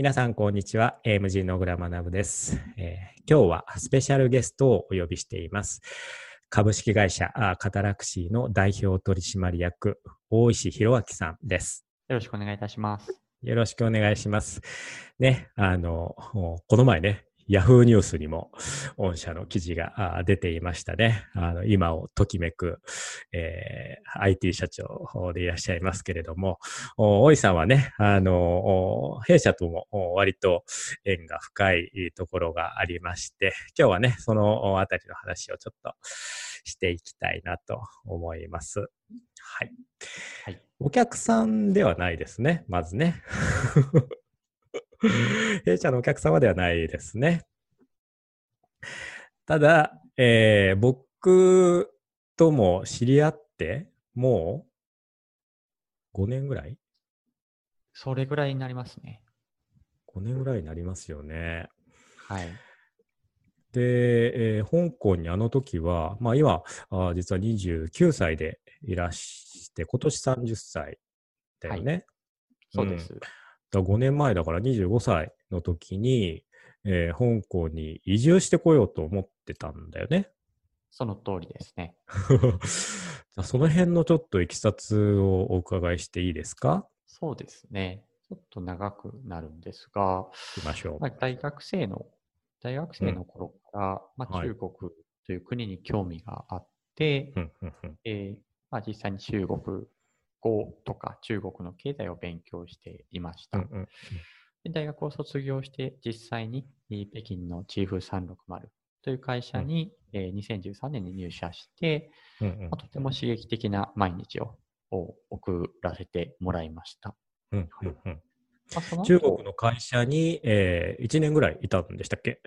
皆さん、こんにちは。AMG の小倉学です、えー、今日はスペシャルゲストをお呼びしています。株式会社カタラクシーの代表取締役、大石博明さんです。よろしくお願いいたします。よろしくお願いします。ね、あの、この前ね、ヤフーニュースにも御社の記事が出ていましたね。あの今をときめく、えー、IT 社長でいらっしゃいますけれども、大井さんはね、あの、弊社とも割と縁が深いところがありまして、今日はね、そのあたりの話をちょっとしていきたいなと思います。はい。はい、お客さんではないですね、まずね。弊社のお客様ではないですね。ただ、えー、僕とも知り合って、もう5年ぐらい？それぐらいになりますね。5年ぐらいになりますよね。はい。で、えー、香港にあの時は、まあ今、あ実は29歳でいらして、今年30歳だよね。はい、そうです。うんだ5年前だから25歳の時に、えー、香港に移住してこようと思ってたんだよね。その通りですね。その辺のちょっといきさつをお伺いしていいですか？そうですね。ちょっと長くなるんですが、きましょう。まあ、大学生の、大学生の頃から、うん、まあ、中国という国に興味があって、えまあ、実際に中国語とか中国の経済を勉強していました。うんうんで大学を卒業して実際に北京のチーフ360という会社に、うん、えー、2013年に入社して、うんうん、まあ、とても刺激的な毎日を送らせてもらいました。うんうんうん。まあ、中国の会社に、えー、1年ぐらいいたんでしたっけ？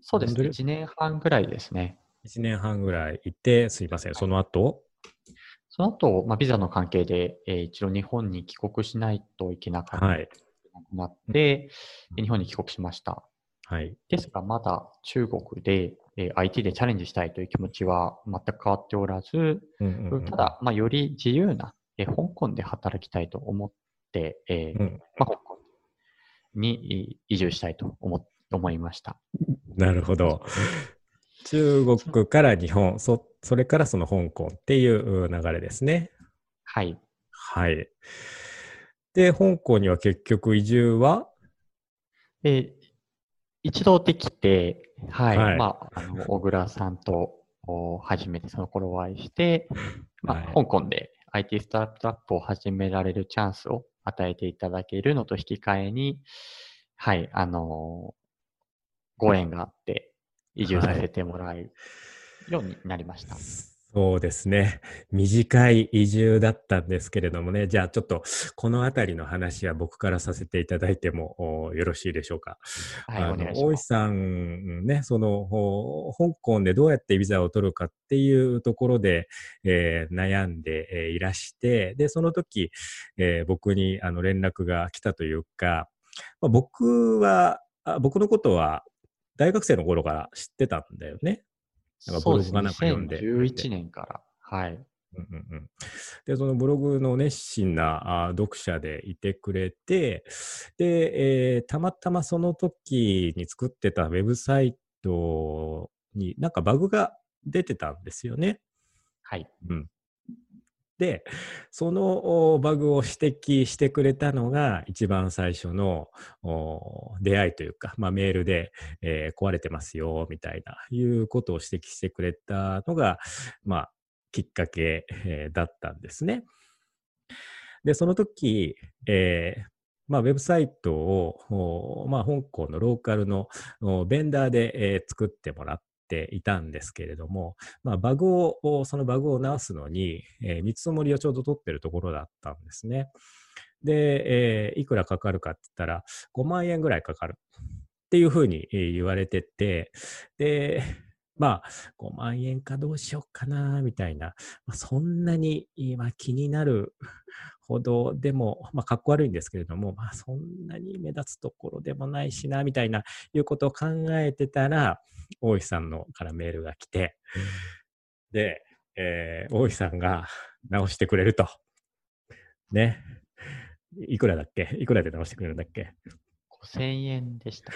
そうですね、1年半ぐらいですね。1年半ぐらいいて、すいません、その後？その後、まあ、ビザの関係で、えー、一度日本に帰国しないといけなかった、はい、なって、日本に帰国しました。はい、ですが、まだ中国で、えー、IT でチャレンジしたいという気持ちは全く変わっておらず、うんうんうん、ただ、まあ、より自由な、えー、香港で働きたいと思って、えー、うん、まあ、香港に移住したいと思思いました。なるほど。中国から日本、そそれからその香港っていう流れですね。はい。はい。で、香港には結局移住は？え一度できて、はい。はい、まあ、あの、小倉さんと初めてその頃お会いして、まあ、はい、香港で IT スタートアップを始められるチャンスを与えていただけるのと引き換えに、はい、あのご縁があって、移住させてもらえるようになりました。そうですね。短い移住だったんですけれどもね。じゃあちょっとこのあたりの話は僕からさせていただいてもよろしいでしょうか。はい、あの大石さんね、その香港でどうやってビザを取るかっていうところで、えー、悩んで、えー、いらして、で、その時、えー、僕にあの連絡が来たというか、まあ、僕は、僕のことは大学生の頃から知ってたんだよね。なんかブログがなんか読んで。2011年から。はい。うんうんうん、でそのブログの熱心なあ読者でいてくれてで、えー、たまたまその時に作ってたウェブサイトになんかバグが出てたんですよね。はい。うん、で、そのバグを指摘してくれたのが一番最初の出会いというか、まあ、メールで、えー、壊れてますよみたいないうことを指摘してくれたのが、まあ、きっかけ、えー、だったんですね。で、その時、えーまあ、ウェブサイトを、まあ、香港のローカルのベンダーで、えー、作ってもらっていたんですけれども、まあ、バグを、そのバグを直すのに、えー、見積もりをちょうど取ってるところだったんですね。で、えー、いくらかかるかって言ったら、5万円ぐらいかかるっていうふうに言われてて、で、まあ、5万円かどうしようかな、みたいな、まあ、そんなに今気になるほどでも、まあ、かっこ悪いんですけれども、まあ、そんなに目立つところでもないしな、みたいな、いうことを考えてたら、大石さんのからメールが来て、で、えー、大石さんが直してくれると。ね。いくらだっけ？いくらで直してくれるんだっけ？5000円でした。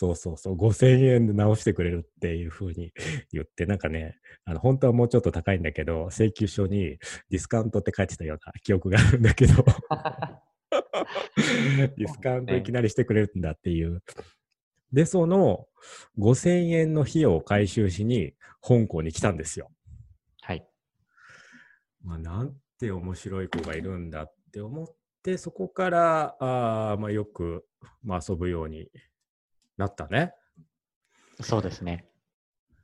そうそうそう、5000円で直してくれるっていうふうに 言って、なんかね、あの本当はもうちょっと高いんだけど、請求書にディスカウントって書いてたような記憶があるんだけど ディスカウントいきなりしてくれるんだっていう。で、その5000円の費用を回収しに香港に来たんですよ。はい。まあ、なんて面白い子がいるんだって思って、そこからあ、まあ、よく、まあ、遊ぶようになったね。そうですね。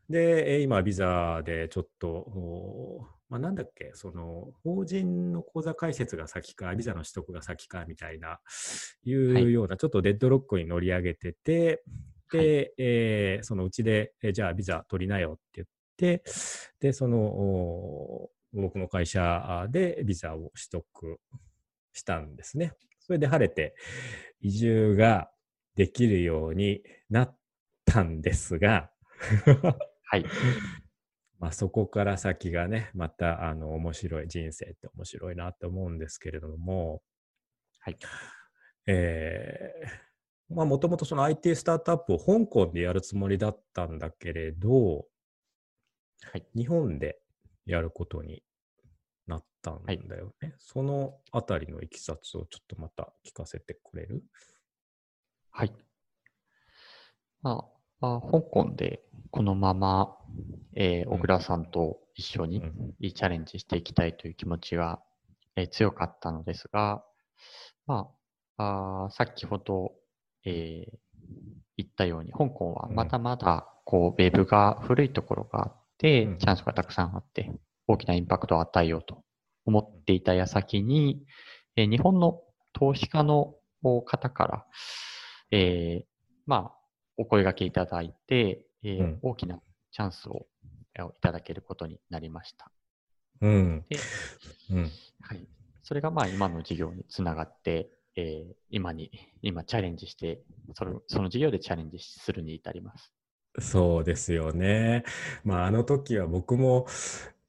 で、今、ビザでちょっと、まあ、なんだっけ、その、法人の口座開設が先か、ビザの取得が先かみたいな、いうような、はい、ちょっとデッドロックに乗り上げてて、で、はい、えー、そのうちで、えじゃあビザ取りなよって言って、で、その、僕の会社でビザを取得したんですね。それで晴れて移住ができるようになったんですがはい。まあそこから先がね、またあの面白い人生って面白いなと思うんですけれども、はい。えー、まあもともとその IT スタートアップを香港でやるつもりだったんだけれど、はい、日本でやることになったんだよね。はい、そのあたりのいきさつをちょっとまた聞かせてくれる？はい。まあ、あ香港でこのまま、えー、小倉さんと一緒にいいチャレンジしていきたいという気持ちが、えー、強かったのですが、まあ、あ先ほど、えー、言ったように、香港はまだまだこうウェブが古いところがあって、チャンスがたくさんあって、大きなインパクトを与えようと思っていた矢先に、えー、日本の投資家の方から、えー、まあ、お声がけいただいて、えー、うん、大きなチャンスをいただけることになりました。うん。で、うん、はい。それがまあ今の事業につながって、えー、今に、今チャレンジして、そのその事業でチャレンジするに至ります。そうですよね。まあ、あの時は僕も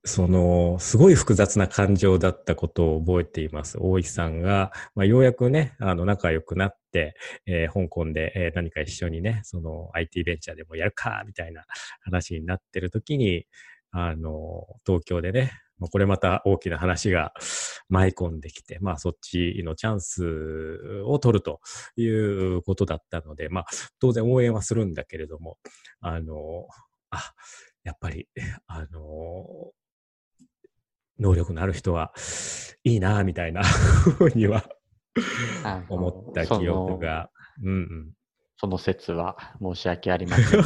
その、すごい複雑な感情だったことを覚えています。大石さんが、まあ、ようやくね、あの、仲良くなって、えー、香港で、え、何か一緒にね、その IT ベンチャーでもやるか、みたいな話になってる時に、あの、東京でね、ま、これまた大きな話が舞い込んできて、まあそっちのチャンスを取るということだったので、まあ当然応援はするんだけれども、あの、あ、やっぱり、あの、能力のある人はいいな、みたいな ふうには 思った記憶が。うんうん、その説は申し訳ありません。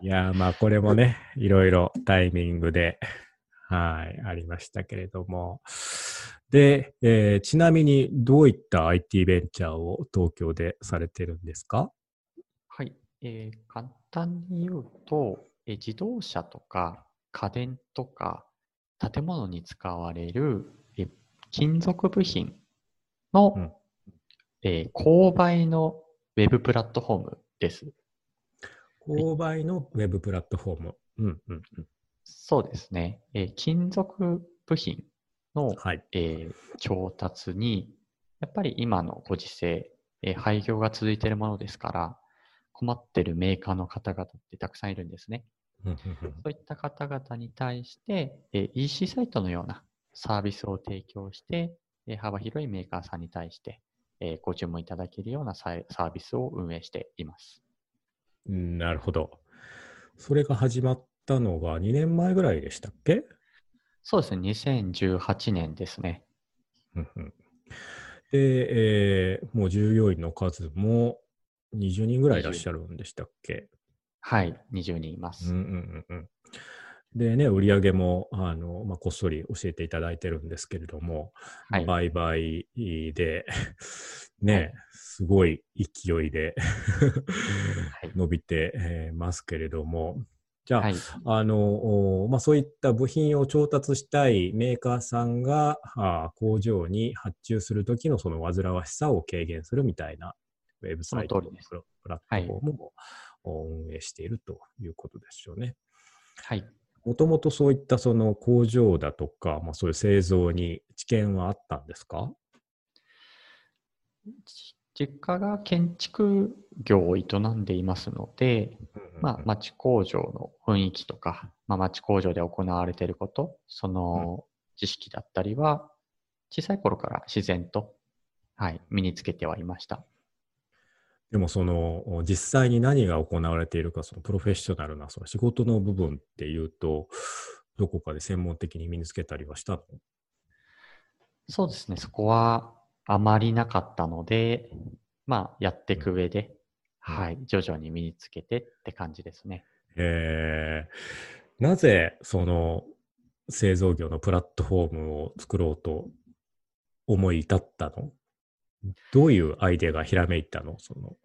いやまあこれもね、いろいろタイミングで、はい、ありましたけれども。で、えー、ちなみにどういった IT ベンチャーを東京でされてるんですか？はい、えー、簡単に言うと、えー、自動車とか家電とか建物に使われる金属部品の、うん、えー、購買のウェブプラットフォームです。購買のウェブプラットフォーム。うんうんうん、そうですね。えー、金属部品の、はい、えー、調達に、やっぱり今のご時世、えー、廃業が続いているものですから、困ってるメーカーの方々ってたくさんいるんですね。そういった方々に対して、え EC サイトのようなサービスを提供して、え幅広いメーカーさんに対して、えご注文いただけるようなサービスを運営しています。なるほど。それが始まったのが2年前ぐらいでしたっけ？そうですね、2018年ですね。で、えー、もう従業員の数も20人ぐらいいらっしゃるんでしたっけ？はい、20人います。うんうんうん、でね、売り上げもあの、まあ、こっそり教えていただいてるんですけれども、はい、売買で ね、はい、すごい勢いで伸びて、えー、ますけれども、じゃあ、はい、あの、まあ、そういった部品を調達したいメーカーさんがあ工場に発注するときのその煩わしさを軽減するみたいなウェブサイトのプラットフォームを運営しているということですよね。はい。もともとそういったその工場だとか、まあ、そういう製造に知見はあったんですか？実家が建築業を営んでいますので、まあ、町工場の雰囲気とか、まあ、町工場で行われていること、その知識だったりは、小さい頃から自然と、はい、身につけてはいました。でもその実際に何が行われているか、そのプロフェッショナルなその仕事の部分っていうと、どこかで専門的に身につけたりはしたの？そうですね、そこはあまりなかったので、まあ、やっていく上で、はい、徐々に身につけてって感じですね。えー、なぜ、その、製造業のプラットフォームを作ろうと思い至ったの？どういうアイデアがひらめいたの？その。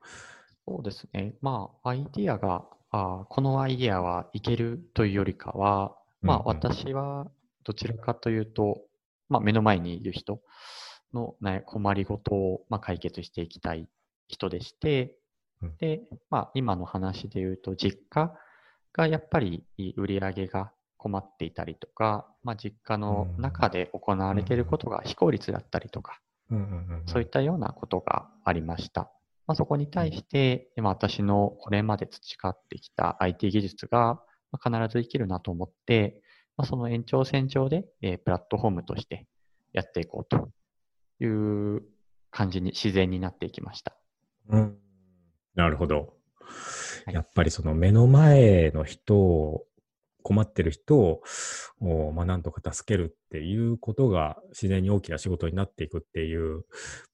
そうですね。まあ、アイデアが、あこのアイデアはいけるというよりかは、まあ、私はどちらかというと、まあ、目の前にいる人の、ね、困りごとを、まあ、解決していきたい人でして、で、まあ、今の話で言うと、実家がやっぱり売り上げが困っていたりとか、まあ、実家の中で行われていることが非効率だったりとか、そういったようなことがありました。まあ、そこに対して、今私のこれまで培ってきた IT 技術が必ず生きるなと思って、まあ、その延長線上で、えー、プラットフォームとしてやっていこうという感じに自然になっていきました。うん、なるほど。やっぱりその目の前の人を困ってる人を、まあ、なんとか助けるっていうことが自然に大きな仕事になっていくっていう、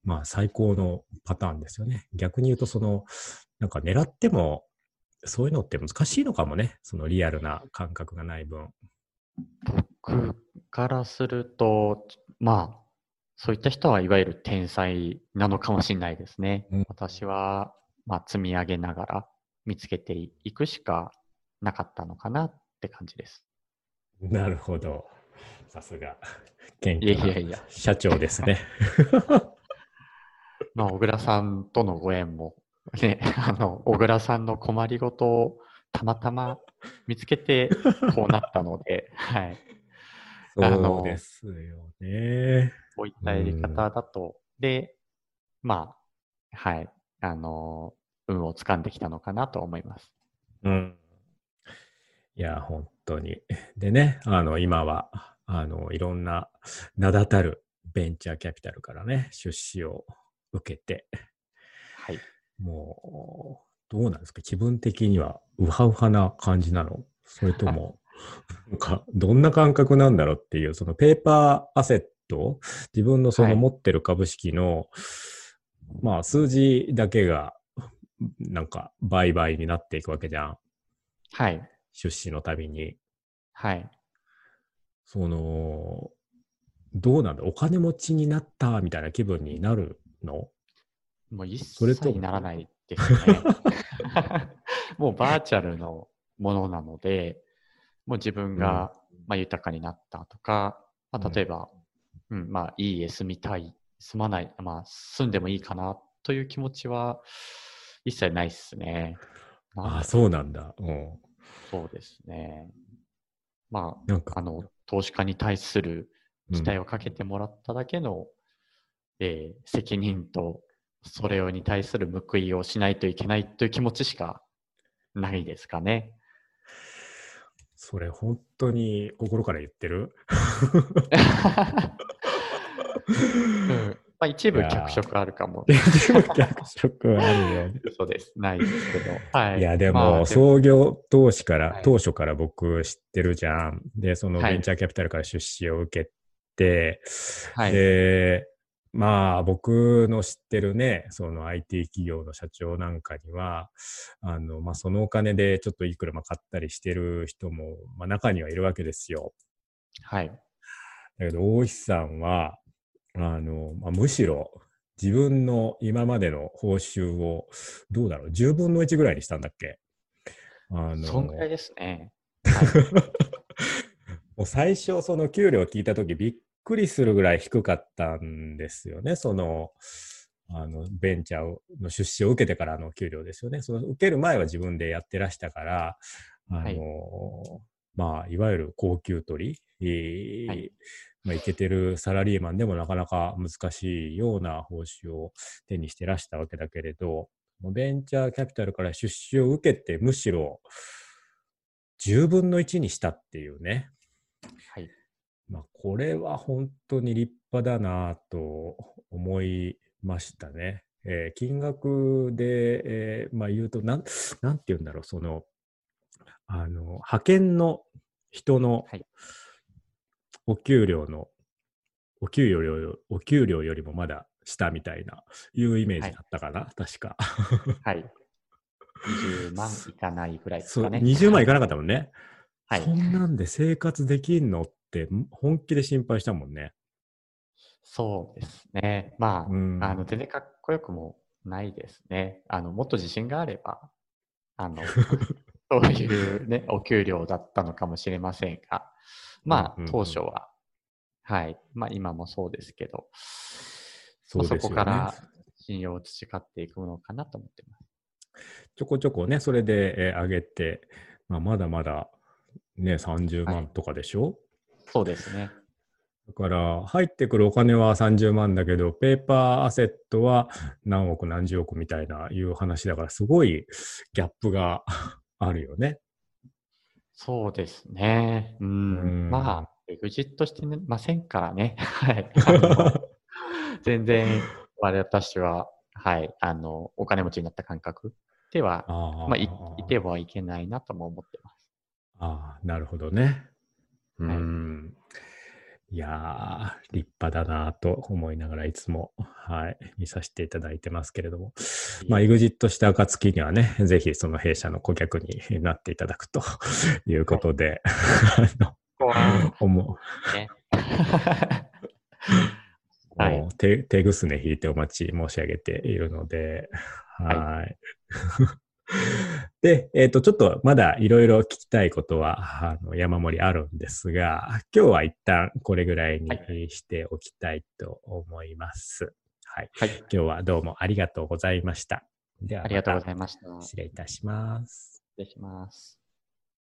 まあ、最高のパターンですよね。逆に言うと、その、なんか狙っても、そういうのって難しいのかもね。そのリアルな感覚がない分。僕からすると、まあ、そういった人はいわゆる天才なのかもしれないですね。うん、私は、まあ、積み上げながら見つけていくしかなかったのかなって感じです。なるほど。さすが、元気な社長ですね。まあ、小倉さんとのご縁も、ね、あの、小倉さんの困りごとをたまたま見つけて、こうなったので、はい。そうですよね。こういったやり方だと、で、まあ、はい、あの、運を掴んできたのかなと思います。うん。いや、本当に。でね、あの、今は、あの、いろんな名だたるベンチャーキャピタルからね、出資を受けて、はい。もう、どうなんですか？気分的にはウハウハな感じなの？それとも、なんか、どんな感覚なんだろうっていう、そのペーパーアセット、自分のその持ってる株式の、はい、まあ、数字だけが、なんか、売買になっていくわけじゃん。はい。出資のたびに。はい。その、どうなんだ？お金持ちになったみたいな気分になるの？もう一切ならないですね。もうバーチャルのものなので、もう自分が、まあ、豊かになったとか、まあ、例えば、うん、うん、まあ、いい家住みたい、住まない、まあ、住んでもいいかなという気持ちは一切ないっすね。ああ、そうなんだ。うん。そうですね。まあ、なんかあの、投資家に対する期待をかけてもらっただけの、うん、えー、責任と、それに対する報いをしないといけないという気持ちしかないですかね。それ本当に心から言ってる、うんまあ、一部脚色あるかも。一部脚色あるよ、ね。嘘です。ないですけど。はい。いや、でも、まあ、創業投資から、はい、当初から僕知ってるじゃん。で、そのベンチャーキャピタルから出資を受けて、はい、で、まあ、僕の知ってるね、その IT 企業の社長なんかには、あの、まあ、そのお金でちょっといい車買ったりしてる人も、まあ、中にはいるわけですよ。はい。だけど、大石さんは、あの、まあ、むしろ自分の今までの報酬をどうだろう10分の1ぐらいにしたんだっけ？あのそんぐらいですね。もう最初その給料を聞いた時びっくりするぐらい低かったんですよね。そのあのベンチャーの出資を受けてからの給料ですよね。その受ける前は自分でやってらしたから、あの、はい、まあ、いわゆる高級取り、えー、はいまあ、いけてるサラリーマンでもなかなか難しいような報酬を手にしてらしたわけだけれど、ベンチャーキャピタルから出資を受けて、むしろ10分の1にしたっていうね。はい。まあ、これは本当に立派だなと思いましたね。えー、金額で、えー、まあ、言うとなん、なんて言うんだろう、その、あの、派遣の人のお給料の、はい、お給料よお給料よりもまだ下みたいな、いうイメージだったかな、はい、確か。はい。20万いかないぐらいですかね。そう、20万いかなかったもんね。はい。そんなんで生活できんのって本気で心配したもんね。そうですね。まあ、うん、あの、全然かっこよくもないですね。あの、もっと自信があれば、あの、そういうね、お給料だったのかもしれませんが、まあ、当初は、はい。まあ、今もそうですけど、そ、ね、こから信用を培っていくものかなと思ってます。ちょこちょこね、それで、えー、上げて、まあ、まだまだね、30万とかでしょ、はい、そうですね。だから、入ってくるお金は30万だけど、ペーパーアセットは何億何十億みたいないう話だから、すごいギャップがあるよね。そうですね。うん。うんまあ、エグジットしてませんからね。はい。全然、私は、はい、あの、お金持ちになった感覚では、あまあい、いてはいけないなとも思ってます。ああ、なるほどね。うん。いやー、立派だなと思いながらいつも、はい、見させていただいてますけれども、まあ、エグジットした暁にはね、ぜひその弊社の顧客になっていただくと いうことで、はい、思う。ね。はい、手手ぐすね引いてお待ち申し上げているので、はい。で、えっ、ー、と、ちょっとまだいろいろ聞きたいことは、あの、山盛りあるんですが、今日は一旦これぐらいにしておきたいと思います。はい。はい、今日はどうもありがとうございました。では、ありがとうございました。失礼いたします。失礼します。